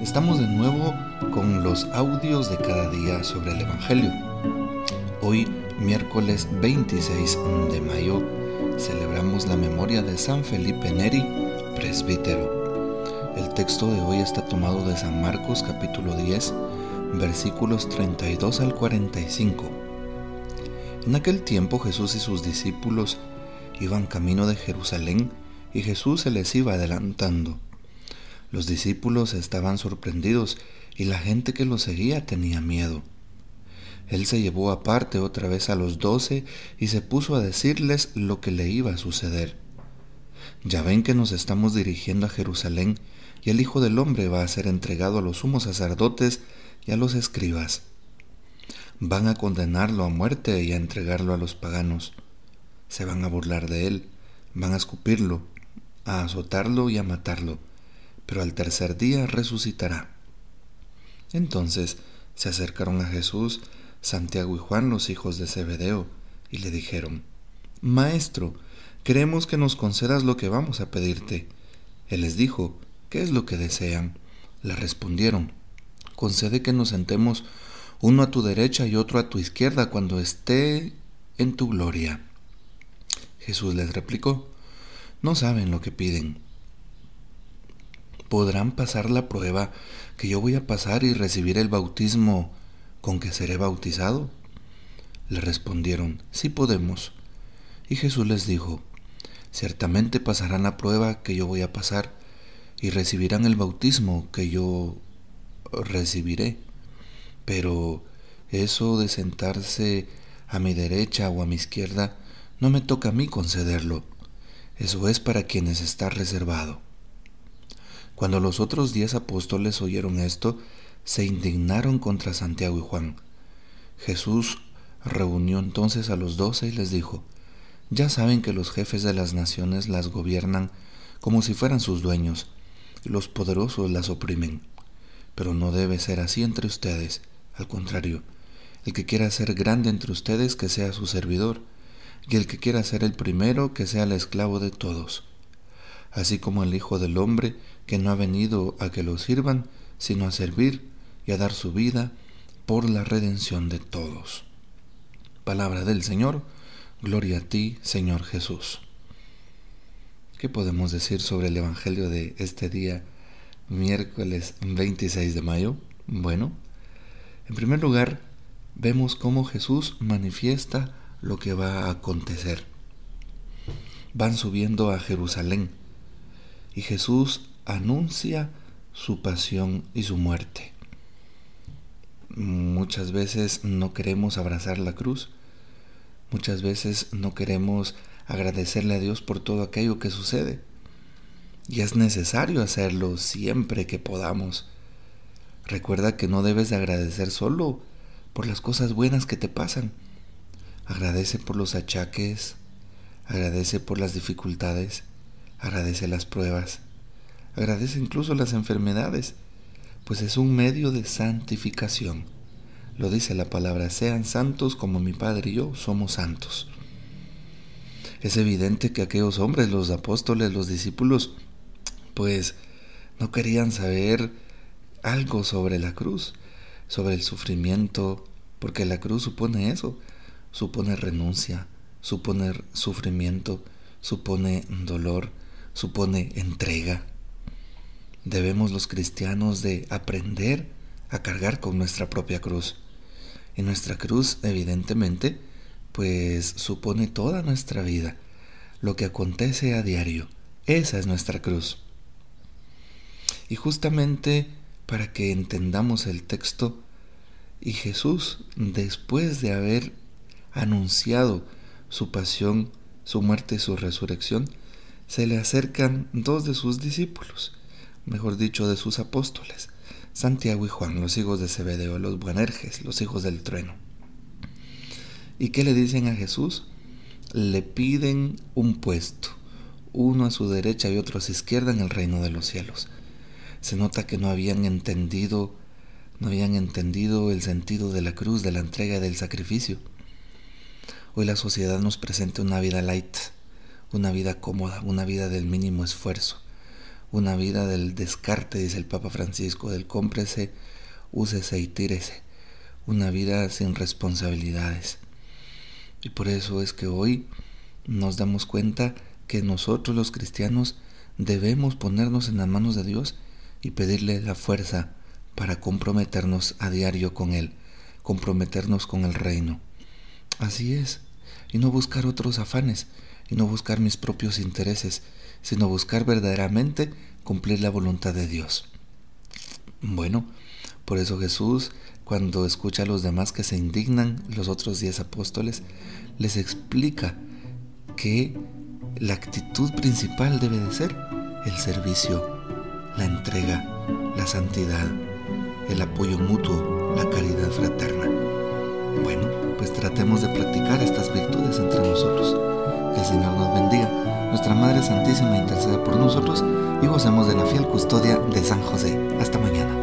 Estamos de nuevo con los audios de cada día sobre el Evangelio. Hoy, miércoles 26 de mayo, celebramos la memoria de San Felipe Neri, presbítero. El texto de hoy está tomado de San Marcos capítulo 10, versículos 32 al 45. En aquel tiempo Jesús y sus discípulos iban camino de Jerusalén y Jesús se les iba adelantando. Los discípulos estaban sorprendidos y la gente que lo seguía tenía miedo. Él se llevó aparte otra vez a los doce y se puso a decirles lo que le iba a suceder. Ya ven que nos estamos dirigiendo a Jerusalén y el Hijo del Hombre va a ser entregado a los sumos sacerdotes y a los escribas. Van a condenarlo a muerte y a entregarlo a los paganos. Se van a burlar de él, van a escupirlo, a azotarlo y a matarlo pero al tercer día resucitará. Entonces se acercaron a Jesús Santiago y Juan, los hijos de Zebedeo, y le dijeron, Maestro, queremos que nos concedas lo que vamos a pedirte. Él les dijo, ¿qué es lo que desean? Le respondieron, concede que nos sentemos uno a tu derecha y otro a tu izquierda cuando esté en tu gloria. Jesús les replicó, no saben lo que piden podrán pasar la prueba que yo voy a pasar y recibir el bautismo con que seré bautizado? Le respondieron, sí podemos. Y Jesús les dijo, ciertamente pasarán la prueba que yo voy a pasar y recibirán el bautismo que yo recibiré. Pero eso de sentarse a mi derecha o a mi izquierda no me toca a mí concederlo. Eso es para quienes está reservado. Cuando los otros diez apóstoles oyeron esto, se indignaron contra Santiago y Juan. Jesús reunió entonces a los doce y les dijo, Ya saben que los jefes de las naciones las gobiernan como si fueran sus dueños, y los poderosos las oprimen. Pero no debe ser así entre ustedes, al contrario, el que quiera ser grande entre ustedes, que sea su servidor, y el que quiera ser el primero, que sea el esclavo de todos así como el Hijo del Hombre, que no ha venido a que lo sirvan, sino a servir y a dar su vida por la redención de todos. Palabra del Señor, gloria a ti, Señor Jesús. ¿Qué podemos decir sobre el Evangelio de este día, miércoles 26 de mayo? Bueno, en primer lugar, vemos cómo Jesús manifiesta lo que va a acontecer. Van subiendo a Jerusalén y Jesús anuncia su pasión y su muerte. Muchas veces no queremos abrazar la cruz, muchas veces no queremos agradecerle a Dios por todo aquello que sucede. Y es necesario hacerlo siempre que podamos. Recuerda que no debes de agradecer solo por las cosas buenas que te pasan. Agradece por los achaques, agradece por las dificultades, Agradece las pruebas. Agradece incluso las enfermedades, pues es un medio de santificación. Lo dice la palabra, sean santos como mi Padre y yo somos santos. Es evidente que aquellos hombres, los apóstoles, los discípulos, pues no querían saber algo sobre la cruz, sobre el sufrimiento, porque la cruz supone eso, supone renuncia, supone sufrimiento, supone dolor, supone entrega. Debemos los cristianos de aprender a cargar con nuestra propia cruz. Y nuestra cruz, evidentemente, pues supone toda nuestra vida, lo que acontece a diario. Esa es nuestra cruz. Y justamente para que entendamos el texto, y Jesús, después de haber anunciado su pasión, su muerte y su resurrección, se le acercan dos de sus discípulos, mejor dicho, de sus apóstoles, Santiago y Juan, los hijos de Zebedeo, los Buanerges, los hijos del trueno. ¿Y qué le dicen a Jesús? Le piden un puesto, uno a su derecha y otro a su izquierda en el reino de los cielos. Se nota que no habían entendido, no habían entendido el sentido de la cruz, de la entrega y del sacrificio. Hoy la sociedad nos presenta una vida light, una vida cómoda, una vida del mínimo esfuerzo, una vida del descarte, dice el Papa Francisco, del cómprese, úsese y tírese, una vida sin responsabilidades. Y por eso es que hoy nos damos cuenta que nosotros los cristianos debemos ponernos en las manos de Dios y pedirle la fuerza para comprometernos a diario con Él, comprometernos con el reino. Así es, y no buscar otros afanes, y no buscar mis propios intereses, sino buscar verdaderamente cumplir la voluntad de Dios. Bueno, por eso Jesús, cuando escucha a los demás que se indignan, los otros diez apóstoles, les explica que la actitud principal debe de ser el servicio, la entrega, la santidad, el apoyo mutuo, la caridad fraterna. Bueno, pues tratemos de practicar estas virtudes entre nosotros. Que el Señor nos bendiga, nuestra Madre Santísima interceda por nosotros y gocemos de la fiel custodia de San José. Hasta mañana.